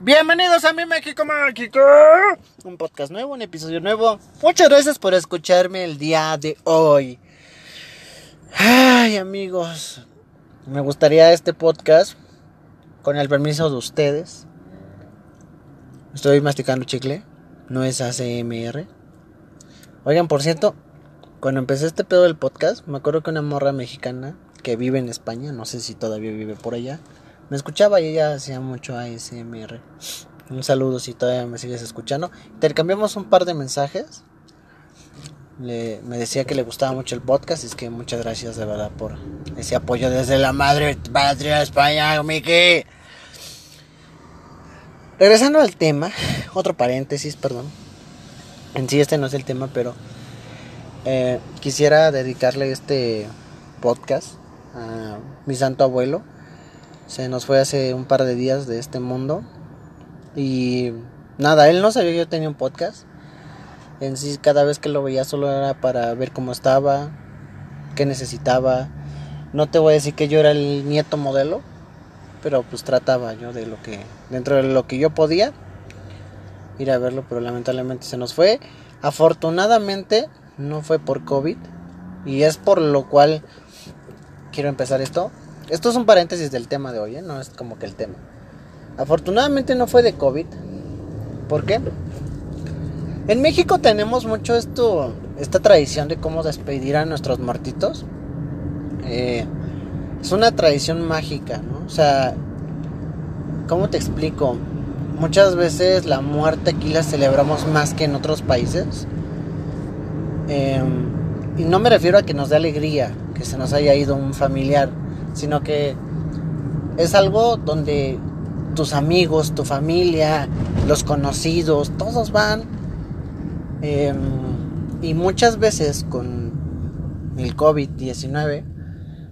Bienvenidos a mi México Mágico. Un podcast nuevo, un episodio nuevo. Muchas gracias por escucharme el día de hoy. Ay, amigos. Me gustaría este podcast, con el permiso de ustedes. Estoy masticando chicle. No es ACMR. Oigan, por cierto, cuando empecé este pedo del podcast, me acuerdo que una morra mexicana que vive en España, no sé si todavía vive por allá me escuchaba y ella hacía mucho ASMR. Un saludo si todavía me sigues escuchando. Intercambiamos un par de mensajes. me decía que le gustaba mucho el podcast. Es que muchas gracias de verdad por ese apoyo desde la madre patria España, Miki. Regresando al tema, otro paréntesis, perdón. En sí este no es el tema, pero eh, quisiera dedicarle este podcast a mi santo abuelo, se nos fue hace un par de días de este mundo. Y nada, él no sabía que yo tenía un podcast. En sí, cada vez que lo veía solo era para ver cómo estaba, qué necesitaba. No te voy a decir que yo era el nieto modelo, pero pues trataba yo de lo que, dentro de lo que yo podía, ir a verlo, pero lamentablemente se nos fue. Afortunadamente no fue por COVID, y es por lo cual quiero empezar esto. Esto es un paréntesis del tema de hoy, ¿eh? no es como que el tema. Afortunadamente no fue de COVID. ¿Por qué? En México tenemos mucho esto, esta tradición de cómo despedir a nuestros muertitos. Eh, es una tradición mágica, ¿no? O sea, ¿cómo te explico? Muchas veces la muerte aquí la celebramos más que en otros países. Em, y no me refiero a que nos dé alegría que se nos haya ido un familiar sino que es algo donde tus amigos, tu familia, los conocidos, todos van. Em, y muchas veces con el COVID-19,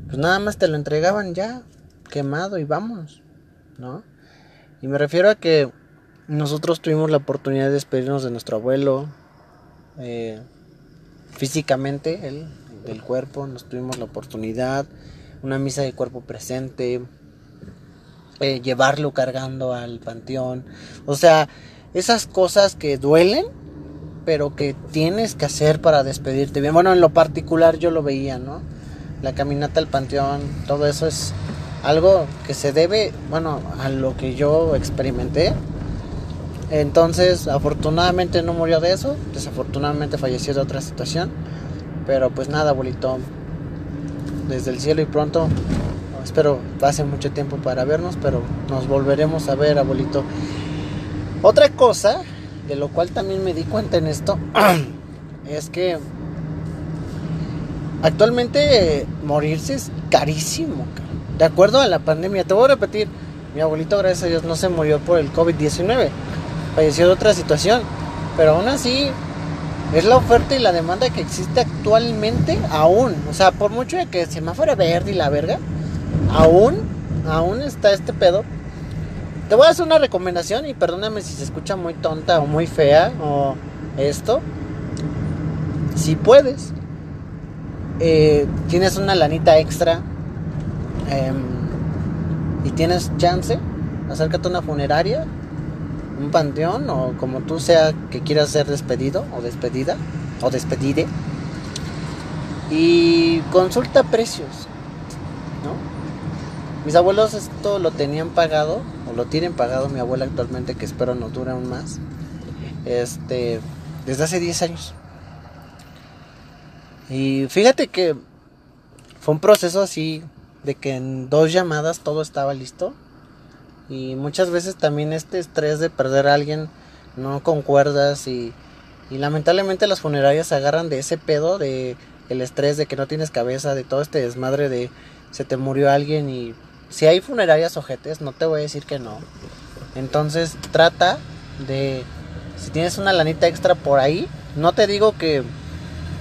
pues nada más te lo entregaban ya quemado y vamos, ¿no? Y me refiero a que nosotros tuvimos la oportunidad de despedirnos de nuestro abuelo, eh, físicamente, él, del cuerpo, nos tuvimos la oportunidad una misa de cuerpo presente, eh, llevarlo cargando al panteón. O sea, esas cosas que duelen, pero que tienes que hacer para despedirte bien. Bueno, en lo particular yo lo veía, ¿no? La caminata al panteón, todo eso es algo que se debe, bueno, a lo que yo experimenté. Entonces, afortunadamente no murió de eso, desafortunadamente falleció de otra situación. Pero pues nada, abuelito, desde el cielo y pronto espero pase mucho tiempo para vernos, pero nos volveremos a ver, abuelito. Otra cosa, de lo cual también me di cuenta en esto, es que actualmente morirse es carísimo. De acuerdo a la pandemia, te voy a repetir, mi abuelito, gracias a Dios, no se murió por el COVID-19, falleció de otra situación, pero aún así es la oferta y la demanda que existe actualmente aún. O sea, por mucho de que el semáforo verde y la verga, aún, aún está este pedo. Te voy a hacer una recomendación y perdóname si se escucha muy tonta o muy fea o esto. Si puedes, eh, tienes una lanita extra em, y tienes chance, acércate a una funeraria un panteón o como tú sea que quieras ser despedido o despedida o despedide y consulta precios, ¿no? Mis abuelos esto lo tenían pagado o lo tienen pagado mi abuela actualmente que espero no dure aún más. Este, desde hace 10 años. Y fíjate que fue un proceso así de que en dos llamadas todo estaba listo y muchas veces también este estrés de perder a alguien no concuerdas y, y lamentablemente las funerarias se agarran de ese pedo de el estrés de que no tienes cabeza, de todo este desmadre de se te murió alguien y si hay funerarias ojetes, no te voy a decir que no. Entonces trata de, si tienes una lanita extra por ahí, no te digo que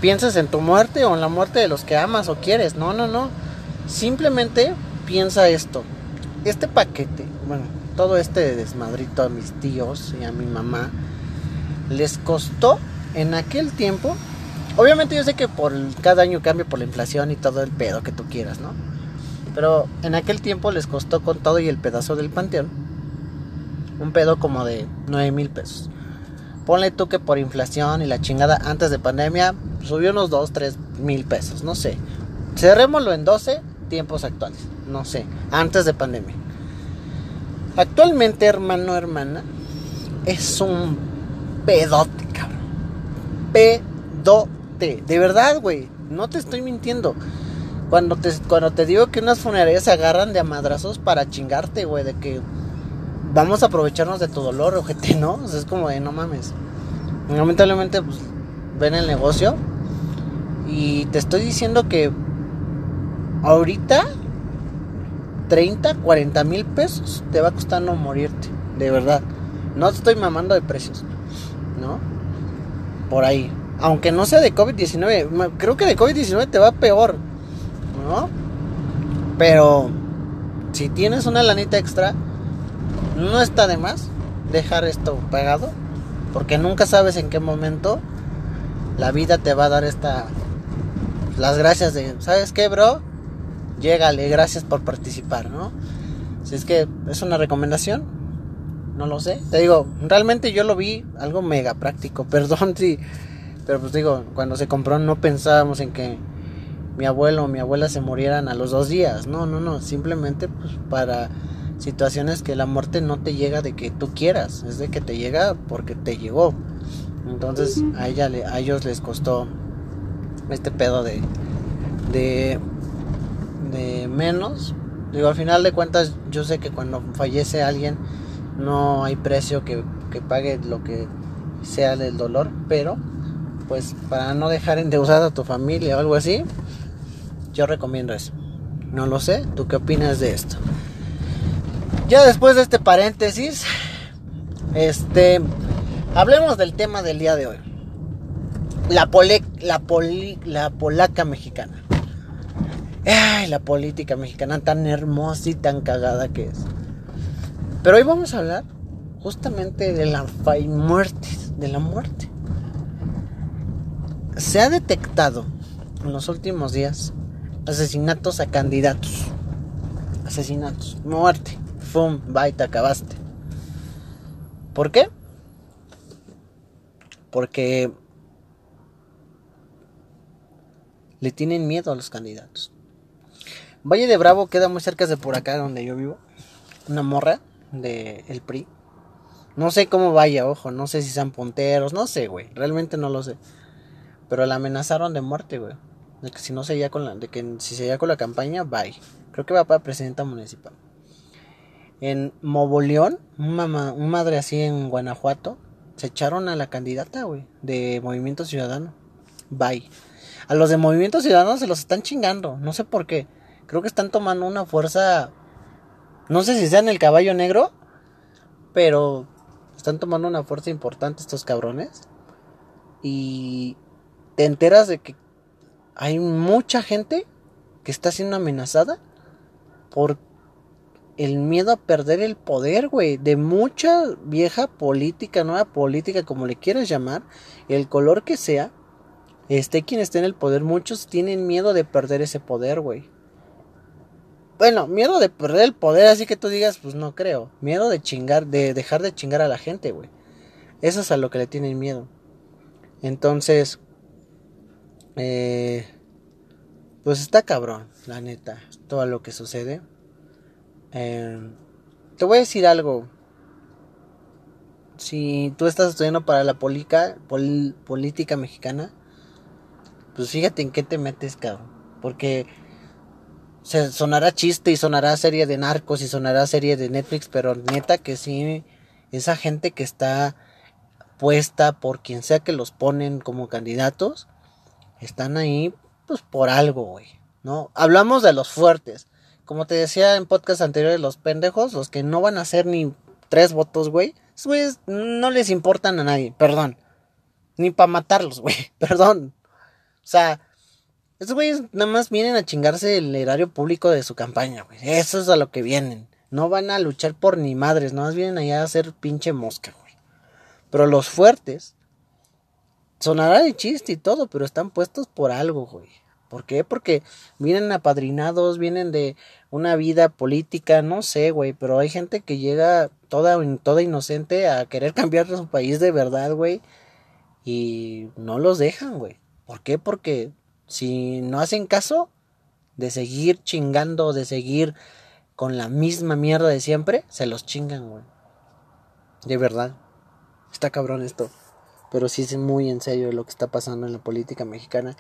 pienses en tu muerte o en la muerte de los que amas o quieres, no, no, no. Simplemente piensa esto, este paquete, bueno, todo este desmadrito a mis tíos y a mi mamá, les costó en aquel tiempo, obviamente yo sé que por cada año cambia por la inflación y todo el pedo que tú quieras, ¿no? Pero en aquel tiempo les costó con todo y el pedazo del panteón un pedo como de 9 mil pesos. Ponle tú que por inflación y la chingada antes de pandemia subió unos 2, 3 mil pesos, no sé. Cerrémoslo en 12 tiempos actuales, no sé, antes de pandemia. Actualmente, hermano, hermana, es un pedote, cabrón. Pedote. De verdad, güey. No te estoy mintiendo. Cuando te, cuando te digo que unas funerarias se agarran de amadrazos para chingarte, güey, de que vamos a aprovecharnos de tu dolor, ojete, ¿no? O sea, es como de no mames. Lamentablemente, pues, ven el negocio. Y te estoy diciendo que ahorita 30, 40 mil pesos te va a costar no morirte, de verdad. No te estoy mamando de precios, ¿no? Por ahí. Aunque no sea de COVID-19, creo que de COVID-19 te va peor, ¿no? Pero si tienes una lanita extra, no está de más dejar esto pagado, porque nunca sabes en qué momento la vida te va a dar esta las gracias de, ¿sabes qué, bro? Llégale, gracias por participar, ¿no? Si es que es una recomendación, no lo sé. Te digo, realmente yo lo vi algo mega práctico, perdón si... Pero pues digo, cuando se compró no pensábamos en que mi abuelo o mi abuela se murieran a los dos días. No, no, no. Simplemente pues para situaciones que la muerte no te llega de que tú quieras. Es de que te llega porque te llegó. Entonces a, ella, a ellos les costó este pedo de, de, de menos. Digo, al final de cuentas yo sé que cuando fallece alguien no hay precio que, pague lo que sea del dolor, pero pues para no dejar endeudada a tu familia o algo así, yo recomiendo eso. No lo sé, ¿tú qué opinas de esto? Ya después de este paréntesis, este, hablemos del tema del día de hoy. La, pole, la, la polaca mexicana. Ay, la política mexicana tan hermosa y tan cagada que es. Pero hoy vamos a hablar justamente de la muerte, de la muerte. Se ha detectado en los últimos días asesinatos a candidatos. Asesinatos, muerte. Fum, te acabaste. ¿Por qué? Porque le tienen miedo a los candidatos. Valle de Bravo queda muy cerca de por acá donde yo vivo. Una morra de PRI. No sé cómo vaya, ojo, no sé si sean punteros, no sé, güey, realmente no lo sé. Pero la amenazaron de muerte, güey. De que si no seguía con la, de que si con la campaña, bye. Creo que va para presidenta municipal. En Moboleón, un madre así en Guanajuato, se echaron a la candidata, güey, de Movimiento Ciudadano. Bye. A los de Movimiento Ciudadano se los están chingando, no sé por qué. Creo que están tomando una fuerza no sé si sean el caballo negro, pero están tomando una fuerza importante estos cabrones. Y te enteras de que hay mucha gente que está siendo amenazada por el miedo a perder el poder, güey, de mucha vieja política, nueva política, como le quieras llamar, el color que sea, esté quien esté en el poder, muchos tienen miedo de perder ese poder, güey. Bueno, miedo de perder el poder, así que tú digas, pues no creo. Miedo de chingar, de dejar de chingar a la gente, güey. Eso es a lo que le tienen miedo. Entonces, eh, pues está cabrón, la neta, todo lo que sucede. Eh, te voy a decir algo. Si tú estás estudiando para la política mexicana, pues fíjate en qué te metes, cabrón. Porque se sonará chiste y sonará serie de narcos y sonará serie de Netflix, pero neta que sí, esa gente que está puesta por quien sea que los ponen como candidatos, están ahí pues por algo, güey, ¿no? Hablamos de los fuertes. Como te decía en podcast anteriores, los pendejos, los que no van a hacer ni tres votos, güey, esos no les importan a nadie, perdón. Ni para matarlos, güey, perdón. O sea, estos güeyes nada más vienen a chingarse el erario público de su campaña, güey. Eso es a lo que vienen. No van a luchar por ni madres, nada más vienen allá a hacer pinche mosca, güey. Pero los fuertes, sonará de chiste y todo, pero están puestos por algo, güey. ¿Por qué? Porque vienen apadrinados, vienen de una vida política, no sé, güey, pero hay gente que llega toda, toda inocente a querer cambiar su país de verdad, güey, y no los dejan, güey. ¿Por qué? Porque si no hacen caso de seguir chingando, de seguir con la misma mierda de siempre, se los chingan, güey. De verdad. Está cabrón esto. Pero sí es muy en serio lo que está pasando en la política mexicana.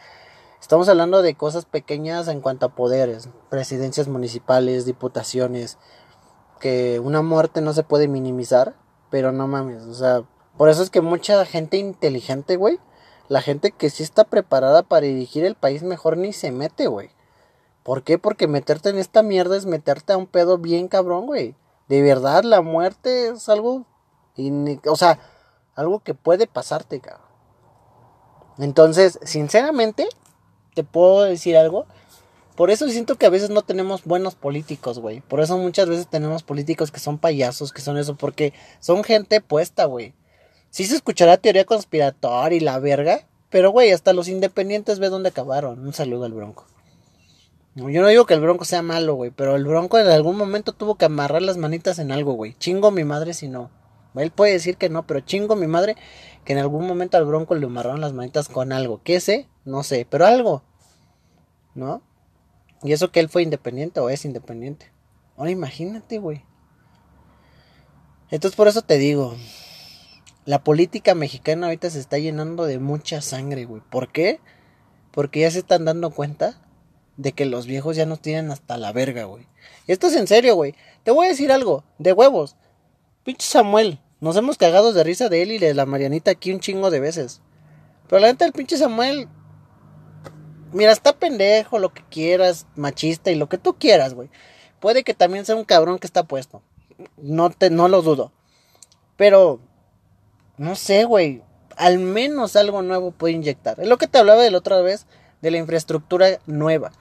Estamos hablando de cosas pequeñas en cuanto a poderes, presidencias municipales, diputaciones, que una muerte no se puede minimizar, pero no mames, o sea, por eso es que mucha gente inteligente, güey, la gente que sí está preparada para dirigir el país mejor ni se mete, güey. ¿Por qué? Porque meterte en esta mierda es meterte a un pedo bien cabrón, güey. De verdad, la muerte es algo, o sea, algo que puede pasarte, cabrón. Entonces, sinceramente, te puedo decir algo. Por eso siento que a veces no tenemos buenos políticos, güey. Por eso muchas veces tenemos políticos que son payasos, que son eso, porque son gente puesta, güey. Sí se escuchará teoría conspiratoria y la verga, pero güey, hasta los independientes ve dónde acabaron. Un saludo al Bronco. Yo no digo que el Bronco sea malo, güey, pero el Bronco en algún momento tuvo que amarrar las manitas en algo, güey. Chingo mi madre si no. Él puede decir que no, pero chingo mi madre que en algún momento al Bronco le amarraron las manitas con algo. ¿Qué sé? No sé, pero algo. ¿No? Y eso que él fue independiente o es independiente. Ahora imagínate, güey. Entonces por eso te digo, la política mexicana ahorita se está llenando de mucha sangre, güey. ¿Por qué? Porque ya se están dando cuenta de que los viejos ya nos tienen hasta la verga, güey. Esto es en serio, güey. Te voy a decir algo, de huevos. Pinche Samuel, nos hemos cagado de risa de él y de la Marianita aquí un chingo de veces. Pero la neta, el pinche Samuel. Mira, está pendejo, lo que quieras, machista y lo que tú quieras, güey. Puede que también sea un cabrón que está puesto. No, te, no lo dudo. Pero, no sé, güey. Al menos algo nuevo puede inyectar. Es lo que te hablaba de la otra vez de la infraestructura nueva.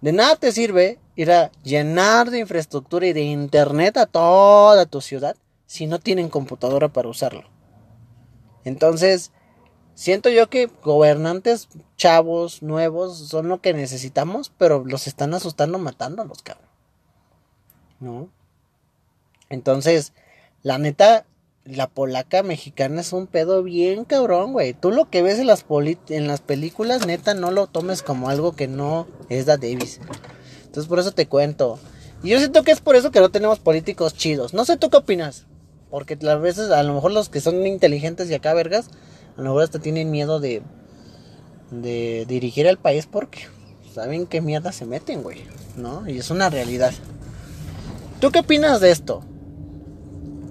De nada te sirve ir a llenar de infraestructura y de internet a toda tu ciudad si no tienen computadora para usarlo. Entonces, siento yo que gobernantes chavos, nuevos, son lo que necesitamos, pero los están asustando matándolos, cabrón. ¿No? Entonces, la neta, la polaca mexicana es un pedo bien cabrón, güey. Tú lo que ves en las, en las películas, neta, no lo tomes como algo que no es da Davis. Entonces, por eso te cuento. Y yo siento que es por eso que no tenemos políticos chidos. No sé tú qué opinas. Porque a veces, a lo mejor los que son inteligentes y acá vergas, a lo mejor hasta tienen miedo de, de dirigir el país porque saben qué mierda se meten, güey. ¿No? Y es una realidad. ¿Tú qué opinas de esto?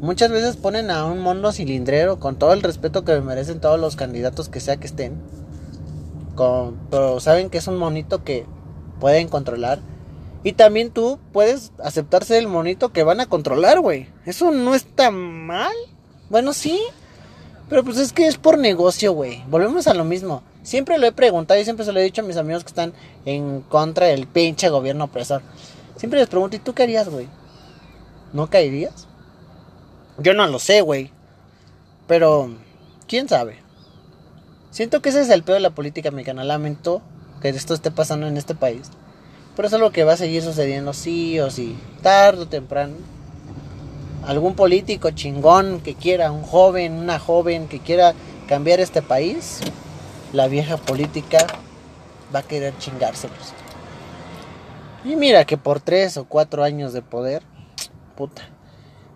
Muchas veces ponen a un mono cilindrero con todo el respeto que merecen todos los candidatos que sea que estén. pero saben que es un monito que pueden controlar. Y también tú puedes aceptarse el monito que van a controlar, güey. Eso no está mal. Bueno, sí. Pero pues es que es por negocio, güey. Volvemos a lo mismo. Siempre lo he preguntado y siempre se lo he dicho a mis amigos que están en contra del pinche gobierno opresor. Siempre les pregunto, ¿y tú qué harías, güey? ¿No caerías? Yo no lo sé, güey. Pero, ¿quién sabe? Siento que ese es el peor de la política mexicana. Lamento que esto esté pasando en este país. Pero es algo que va a seguir sucediendo sí o sí. Tarde o temprano. Algún político chingón que quiera, un joven, una joven que quiera cambiar este país, la vieja política va a querer chingárselos. Y mira que por tres o cuatro años de poder, puta.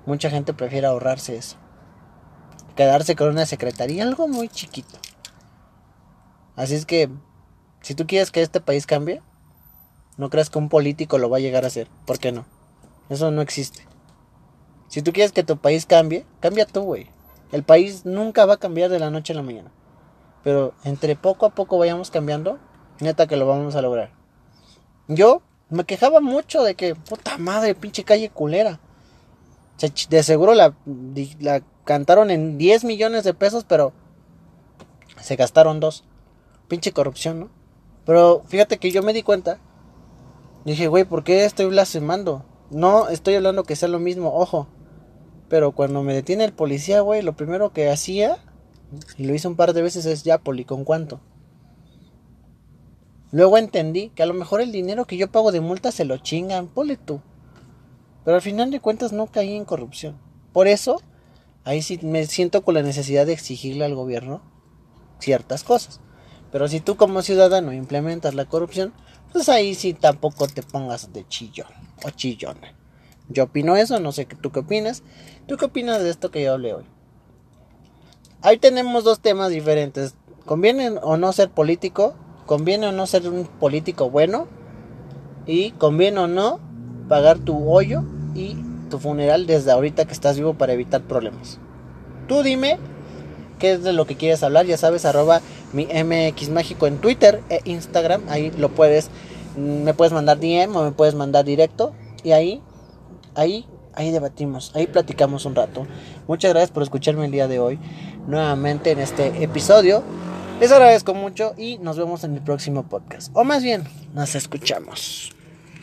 Mucha gente prefiere ahorrarse eso. Quedarse con una secretaría, algo muy chiquito. Así es que, si tú quieres que este país cambie, no creas que un político lo va a llegar a hacer. ¿Por qué no? Eso no existe. Si tú quieres que tu país cambie, cambia tú, güey. El país nunca va a cambiar de la noche a la mañana. Pero entre poco a poco vayamos cambiando, neta que lo vamos a lograr. Yo me quejaba mucho de que, puta madre, pinche calle culera de seguro la, la cantaron en 10 millones de pesos, pero se gastaron dos. Pinche corrupción, ¿no? Pero fíjate que yo me di cuenta. Dije, güey, ¿por qué estoy blasfemando? No estoy hablando que sea lo mismo, ojo. Pero cuando me detiene el policía, güey, lo primero que hacía, y lo hice un par de veces, es ya, poli, ¿con cuánto? Luego entendí que a lo mejor el dinero que yo pago de multa se lo chingan, ponle tú. Pero al final de cuentas no caí en corrupción. Por eso, ahí sí me siento con la necesidad de exigirle al gobierno ciertas cosas. Pero si tú como ciudadano implementas la corrupción, pues ahí sí tampoco te pongas de chillón o chillona. Yo opino eso, no sé tú qué opinas. ¿Tú qué opinas de esto que yo hablé hoy? Ahí tenemos dos temas diferentes. ¿Conviene o no ser político? ¿Conviene o no ser un político bueno? ¿Y conviene o no pagar tu hoyo y tu funeral desde ahorita que estás vivo para evitar problemas? Tú dime qué es de lo que quieres hablar. Ya sabes, arroba mi MX Mágico en Twitter e Instagram. Ahí lo puedes, me puedes mandar DM o me puedes mandar directo. Y ahí, ahí, ahí debatimos, ahí platicamos un rato. Muchas gracias por escucharme el día de hoy nuevamente en este episodio. Les agradezco mucho y nos vemos en el próximo podcast. O más bien, nos escuchamos.